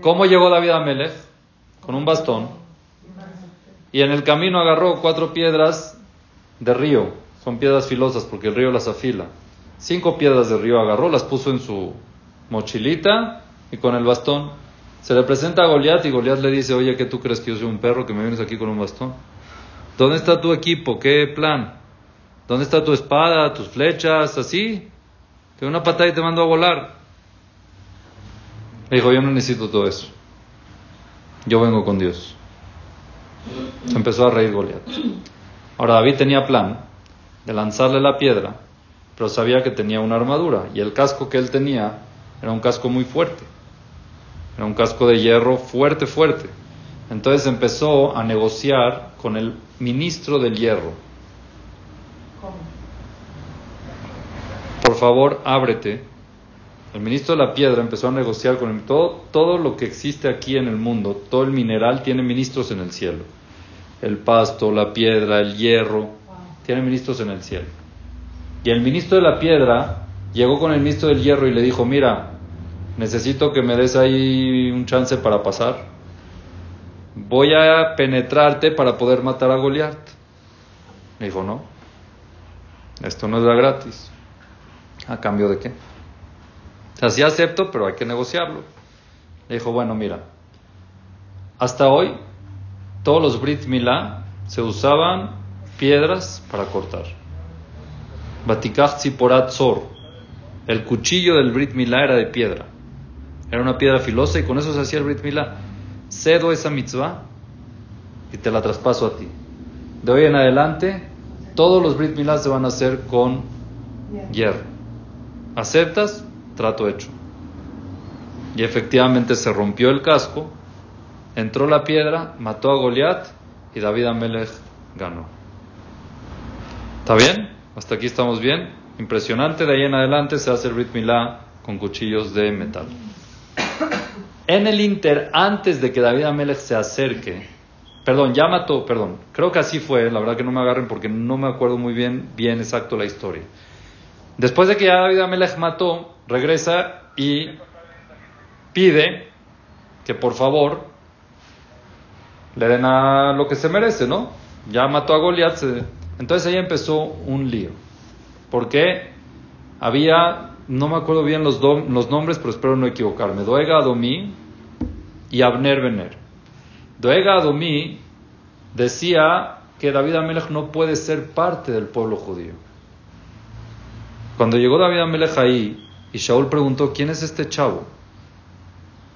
¿Cómo llegó David a Melech? Con un bastón. Y en el camino agarró cuatro piedras de río. Son piedras filosas porque el río las afila. Cinco piedras de río agarró, las puso en su mochilita y con el bastón. Se le presenta a Goliat y Goliat le dice, oye, ¿qué tú crees que yo soy un perro que me vienes aquí con un bastón? ¿Dónde está tu equipo? ¿Qué plan? ¿Dónde está tu espada, tus flechas? Así. Que una patada y te mando a volar. Le dijo, yo no necesito todo eso. Yo vengo con Dios. Empezó a reír Goliat. Ahora David tenía plan de lanzarle la piedra, pero sabía que tenía una armadura y el casco que él tenía era un casco muy fuerte. Era un casco de hierro fuerte, fuerte. Entonces empezó a negociar con el ministro del hierro. ¿Cómo? Por favor, ábrete. El ministro de la piedra empezó a negociar con él. Todo, todo lo que existe aquí en el mundo, todo el mineral tiene ministros en el cielo. El pasto, la piedra, el hierro, tiene ministros en el cielo. Y el ministro de la piedra llegó con el ministro del hierro y le dijo, mira, necesito que me des ahí un chance para pasar. Voy a penetrarte para poder matar a Goliat. Me dijo, no, esto no es gratis. ¿A cambio de qué? O sea, sí acepto, pero hay que negociarlo. Le dijo, bueno, mira, hasta hoy todos los Brit Milá se usaban piedras para cortar. Batikach Tziporat Zor. El cuchillo del Brit Milá era de piedra. Era una piedra filosa y con eso se hacía el Brit Milá. Cedo esa mitzvah y te la traspaso a ti. De hoy en adelante, todos los Brit Milá se van a hacer con hierro. ¿Aceptas? Trato hecho. Y efectivamente se rompió el casco, entró la piedra, mató a Goliat y David Amelech ganó. ¿Está bien? Hasta aquí estamos bien. Impresionante. De ahí en adelante se hace Brit Milá con cuchillos de metal. En el Inter, antes de que David Amelech se acerque, perdón, ya mató, perdón, creo que así fue, la verdad que no me agarren porque no me acuerdo muy bien, bien exacto la historia. Después de que ya David Amelech mató, regresa y pide que por favor le den a lo que se merece, ¿no? Ya mató a Goliat, entonces ahí empezó un lío. Porque había, no me acuerdo bien los, dom- los nombres, pero espero no equivocarme, Doega Adomí y Abner Bener. Doega Adomí decía que David Amelech no puede ser parte del pueblo judío. Cuando llegó David Amelech ahí y Shaul preguntó, ¿quién es este chavo?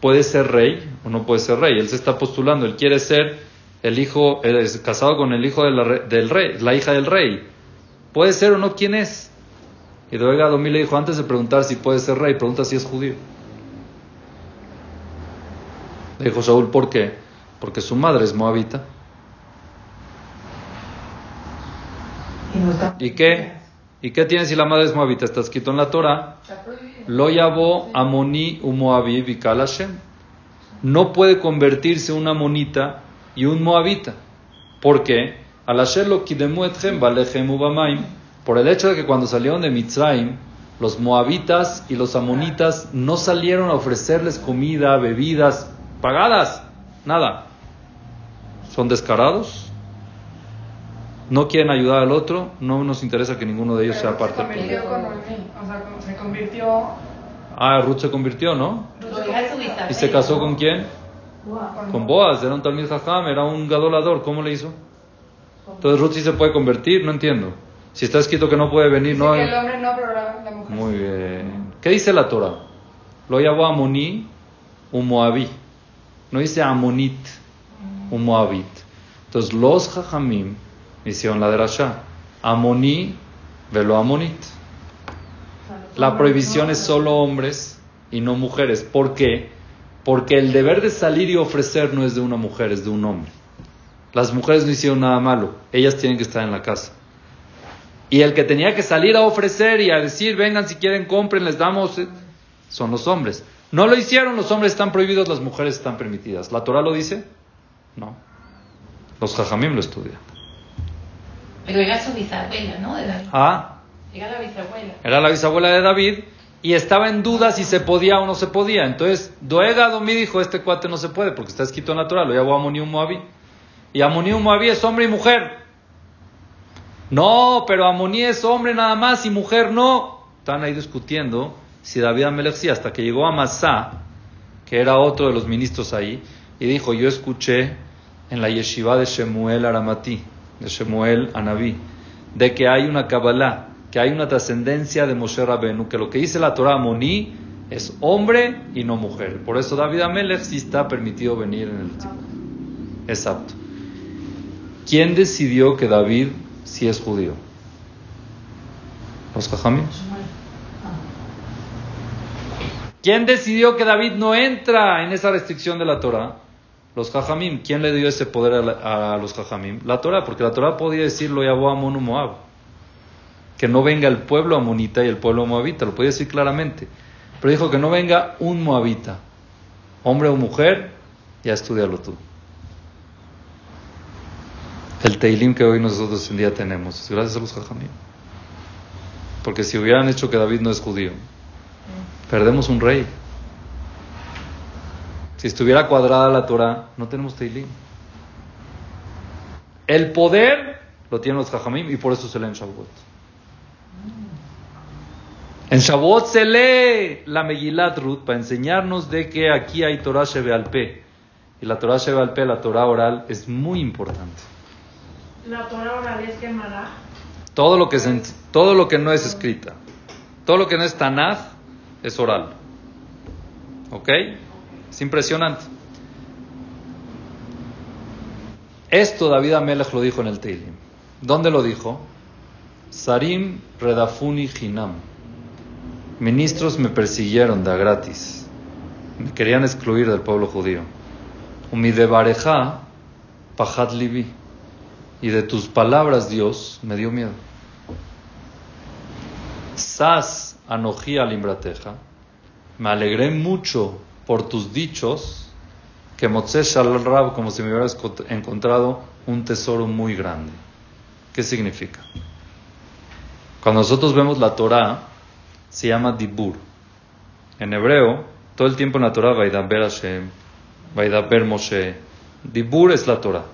¿Puede ser rey o no puede ser rey? Él se está postulando, él quiere ser el hijo, es casado con el hijo de la del rey, la hija del rey. ¿Puede ser o no quién es? Y Doeg Adomí le dijo, antes de preguntar si puede ser rey, pregunta si es judío. Le dijo Saúl, ¿por qué? Porque su madre es moabita. ¿Y qué? ¿Y qué tiene si la madre es moabita? Está escrito en la Torah. Lo llamó Amoni u Moabí No puede convertirse una monita y un moabita. ¿Por qué? Al hacerlo por el hecho de que cuando salieron de Mitzrayim, los moabitas y los amonitas no salieron a ofrecerles comida, bebidas pagadas, nada. Son descarados, no quieren ayudar al otro, no nos interesa que ninguno de ellos sea parte del pueblo. O sea, se convirtió. Ah, Ruth se convirtió, ¿no? ¿Y se casó con quién? Con Boaz, era un Talmud Jajam, era un gadolador, ¿cómo le hizo? Entonces Ruth sí se puede convertir, no entiendo. Si está escrito que no puede venir, no. Que el hombre no, pero la, mujer. Muy bien. ¿Qué dice la Torah? Lo llamó Amoní, un Moabí. No dice Amonit, un Moabit. Entonces los Jajamim hicieron la derasha. Amoní, velo Amonit. La prohibición es solo hombres y no mujeres. ¿Por qué? Porque el deber de salir y ofrecer no es de una mujer, es de un hombre. Las mujeres no hicieron nada malo, ellas tienen que estar en la casa. Y el que tenía que salir a ofrecer y a decir, vengan si quieren, compren, les damos, eh, son los hombres. No lo hicieron, los hombres están prohibidos, las mujeres están permitidas. ¿La Torah lo dice? No. Los jajamim lo estudian. Pero era su bisabuela, ¿no? Ah. Era la bisabuela. Era la bisabuela de David y estaba en duda si se podía o no se podía. Entonces, Doega Domí dijo, este cuate no se puede porque está escrito en la Torah, lo llamó Amonium Moabí. Y Amonium Moabí es hombre y mujer. No, pero Amoní es hombre nada más y mujer no. Están ahí discutiendo si David Amelech sí, hasta que llegó a Masá, que era otro de los ministros ahí, y dijo, yo escuché en la yeshiva de Shemuel Aramati, de Shemuel Anabí, de que hay una Kabbalah, que hay una trascendencia de Moshe Rabenu, que lo que dice la Torah Amoní es hombre y no mujer. Por eso David Amelech sí está permitido venir en el Exacto. ¿Quién decidió que David si es judío? Los jajamim. ¿Quién decidió que David no entra en esa restricción de la Torah? Los jajamim. ¿Quién le dio ese poder a, los jajamim? La Torah, porque la Torah podía decirlo ya a Moab. Que no venga el pueblo amonita y el pueblo moabita, lo podía decir claramente. Pero dijo que no venga un moabita, hombre o mujer, ya estudialo tú el Teilim que hoy nosotros en día tenemos. Gracias a los Jajamim. Porque si hubieran hecho que David no es judío, perdemos un rey. Si estuviera cuadrada la Torah, no tenemos Teilim. El poder lo tienen los Jajamim y por eso se lee en Shavuot. En Shavuot se lee la Megilat Ruth para enseñarnos de que aquí hay Torah Shebe Y la Torah Shebe la Torah oral, es muy importante. La Torah oral es. Todo lo que todo lo que no es escrita, todo lo que no es Tanaj es oral. ¿Ok? Es impresionante. Esto David Amelech lo dijo en el Teilim. ¿Dónde lo dijo? Sarim Redafuni Hinam. Ministros me persiguieron de gratis. Me querían excluir del pueblo judío. Umidebareja Pajat Libi y de tus palabras, Dios, me dio miedo. Sas anojí alimbrateja, me alegré mucho por tus dichos, que Motzesh al Rab, como si me hubieras encontrado un tesoro muy grande. ¿Qué significa? Cuando nosotros vemos la Torah, se llama Dibur. En hebreo, todo el tiempo en la Torah, Vaidaber Hashem, Vaidaber Moshe. Dibur es la Torah.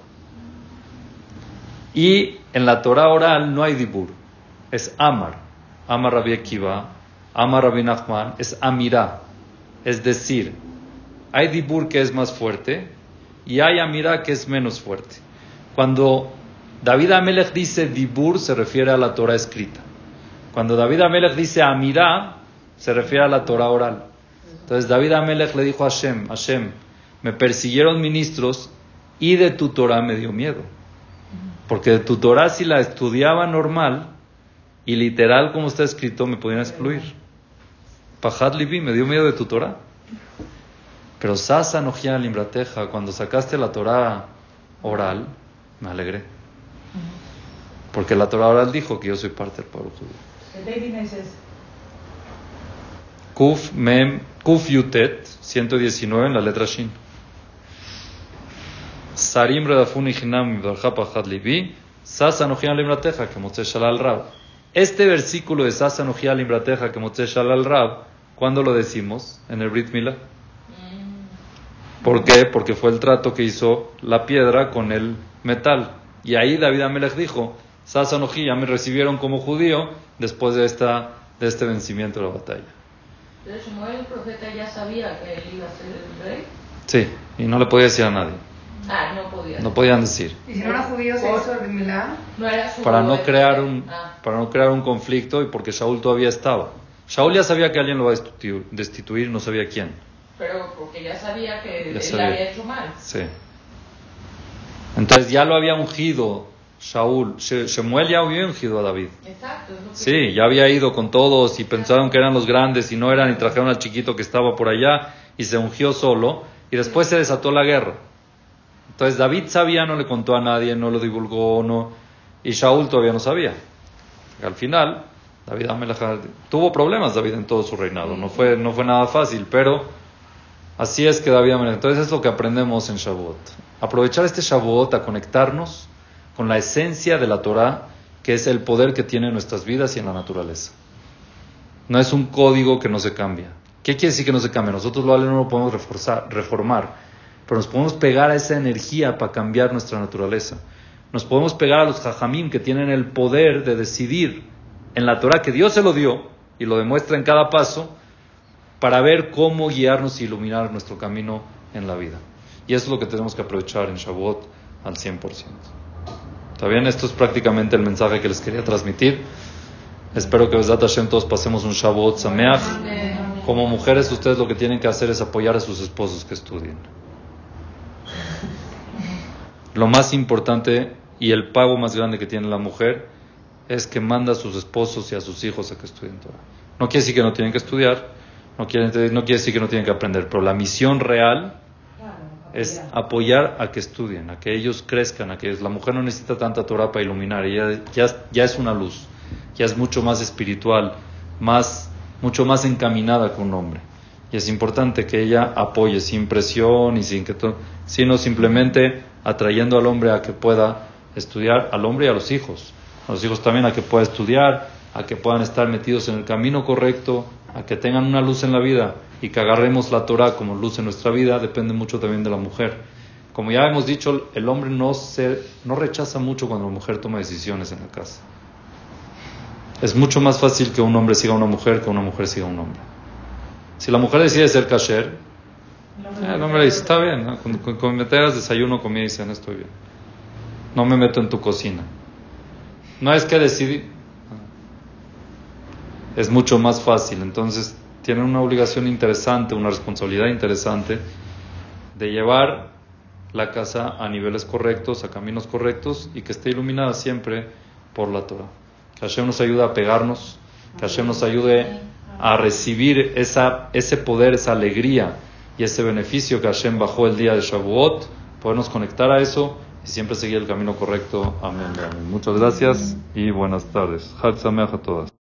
Y en la Torah oral no hay dibur, es amar. Amar Rabbi Akiva, amar Rabbi Nachman, es amirá. Es decir, hay dibur que es más fuerte y hay amirá que es menos fuerte. Cuando David Amelech dice dibur, se refiere a la Torah escrita. Cuando David Amelech dice amirá, se refiere a la Torah oral. Entonces David Amelech le dijo a Hashem, Hashem, me persiguieron ministros y de tu Torah me dio miedo. Porque tu Torah, si la estudiaba normal, y literal, como está escrito, me podían excluir. Pajad Libi, me dio miedo de tu Torah. Pero Sasa Nojia Limbrateja, cuando sacaste la Torah oral, me alegré. Porque la Torah oral dijo que yo soy parte del pueblo judío. Kuf Mem, Kuf Yutet, 119 en la letra Shin. Sarim Redafun Ichinam Pajad Libi, Sasa Nojia Limbrateja, que Motze Shalal Rab. Este versículo de Sasa Nojia Limbrateja, que Motze Shalal Rab, ¿cuándo lo decimos? En el Brit Milah. ¿Por qué? Porque fue el trato que hizo la piedra con el metal. Y ahí David Amelech dijo, Sasanoji ya me recibieron como judío después de, esta, de este vencimiento de la batalla. Pero Samuel, el profeta, ya sabía que él iba a ser el rey. Sí, y no le podía decir a nadie. Ah, no podía. No podían decir. ¿Y si no era judío se hizo el Milán? No era su Para no crear un, Ah, para no crear un conflicto y porque Shaul todavía estaba. Shaul ya sabía que alguien lo va a destituir, destituir no sabía quién. pero porque ya sabía que Ya él sabía. había hecho mal. Sí. Entonces ya lo había ungido Shaul. She- Shemuel ya había ungido a David. Exacto. es lo que- Sí, ya había ido con todos y pensaron que eran los grandes y no eran y trajeron al chiquito que estaba por allá y se ungió solo y después se desató la guerra. Entonces David sabía, no le contó a nadie, no lo divulgó, no y Shaul todavía no sabía. Al final David Amelech tuvo problemas David en todo su reinado, no fue no fue nada fácil, pero así es que David Amelech. Entonces es lo que aprendemos en Shavuot. Aprovechar este Shavuot a conectarnos con la esencia de la Torah, que es el poder que tiene en nuestras vidas y en la naturaleza. No es un código que no se cambia. ¿Qué quiere decir que no se cambia? Nosotros lo no lo podemos reforzar, reformar, pero nos podemos pegar a esa energía para cambiar nuestra naturaleza. Nos podemos pegar a los jajamim que tienen el poder de decidir en la Torah que Dios se lo dio y lo demuestra en cada paso para ver cómo guiarnos y iluminar nuestro camino en la vida. Y eso es lo que tenemos que aprovechar en Shavuot al 100%. ¿Está bien? Esto es prácticamente el mensaje que les quería transmitir. Espero que Besat Hashem todos pasemos un Shavuot Sameach. Como mujeres, ustedes lo que tienen que hacer es apoyar a sus esposos que estudien. Lo más importante y el pago más grande que tiene la mujer es que manda a sus esposos y a sus hijos a que estudien Torah. No quiere decir que no tienen que estudiar, no quiere, no quiere decir que no tienen que aprender, pero la misión real es apoyar a que estudien, a que ellos crezcan, a que la mujer no necesita tanta Torah para iluminar, ella ya, ya es una luz, ya es mucho más espiritual, más, mucho más encaminada que un hombre. Y es importante que ella apoye sin presión y sin que todo, sino simplemente atrayendo al hombre a que pueda estudiar, al hombre y a los hijos, a los hijos también a que pueda estudiar, a que puedan estar metidos en el camino correcto, a que tengan una luz en la vida y que agarremos la Torah como luz en nuestra vida, depende mucho también de la mujer. Como ya hemos dicho, el hombre no, se, no rechaza mucho cuando la mujer toma decisiones en la casa. Es mucho más fácil que un hombre siga a una mujer que una mujer siga a un hombre. Si la mujer decide ser kasher, el hombre dice, está bien, ¿no? con me traigas desayuno, comida y cena, estoy bien. No me meto en tu cocina. No es que decidí. Es mucho más fácil. Entonces, tienen una obligación interesante, una responsabilidad interesante de llevar la casa a niveles correctos, a caminos correctos y que esté iluminada siempre por la Torah. Que Hashem nos ayude a pegarnos, que Hashem nos ayude a recibir esa, ese poder, esa alegría y ese beneficio que Hashem bajó el día de Shavuot, podernos conectar a eso y siempre seguir el camino correcto. Amén. Amén. Muchas gracias y buenas tardes. Chag Sameach a todas.